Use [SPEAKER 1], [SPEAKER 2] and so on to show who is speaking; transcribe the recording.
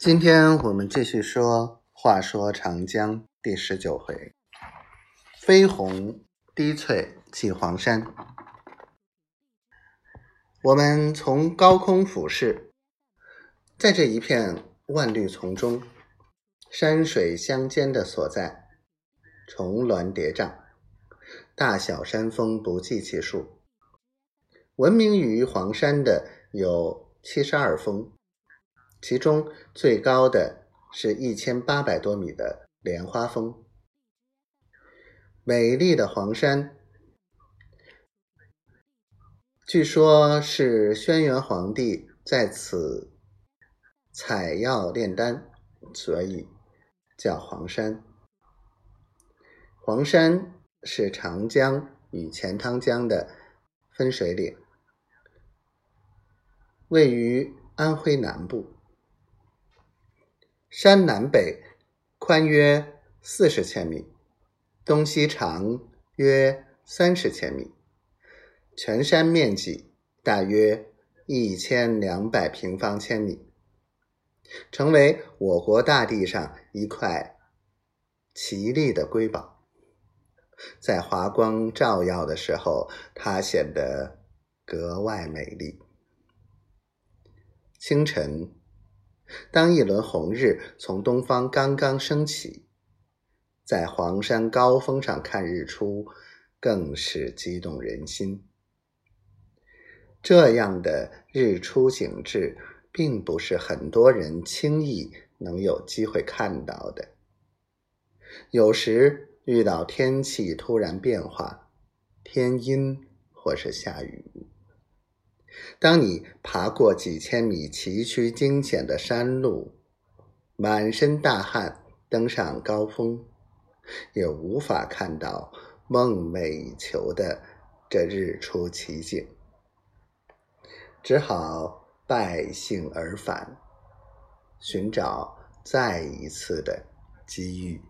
[SPEAKER 1] 今天我们继续说《话说长江》第十九回：飞鸿低翠起黄山。我们从高空俯视，在这一片万绿丛中，山水相间的所在，重峦叠嶂，大小山峰不计其数。闻名于黄山的有七十二峰。其中最高的是一千八百多米的莲花峰，美丽的黄山，据说是轩辕皇帝在此采药炼丹，所以叫黄山。黄山是长江与钱塘江的分水岭，位于安徽南部。山南北宽约四十千米，东西长约三十千米，全山面积大约一千两百平方千米，成为我国大地上一块奇丽的瑰宝。在华光照耀的时候，它显得格外美丽。清晨。当一轮红日从东方刚刚升起，在黄山高峰上看日出，更是激动人心。这样的日出景致，并不是很多人轻易能有机会看到的。有时遇到天气突然变化，天阴或是下雨。当你爬过几千米崎岖惊险的山路，满身大汗登上高峰，也无法看到梦寐以求的这日出奇景，只好败兴而返，寻找再一次的机遇。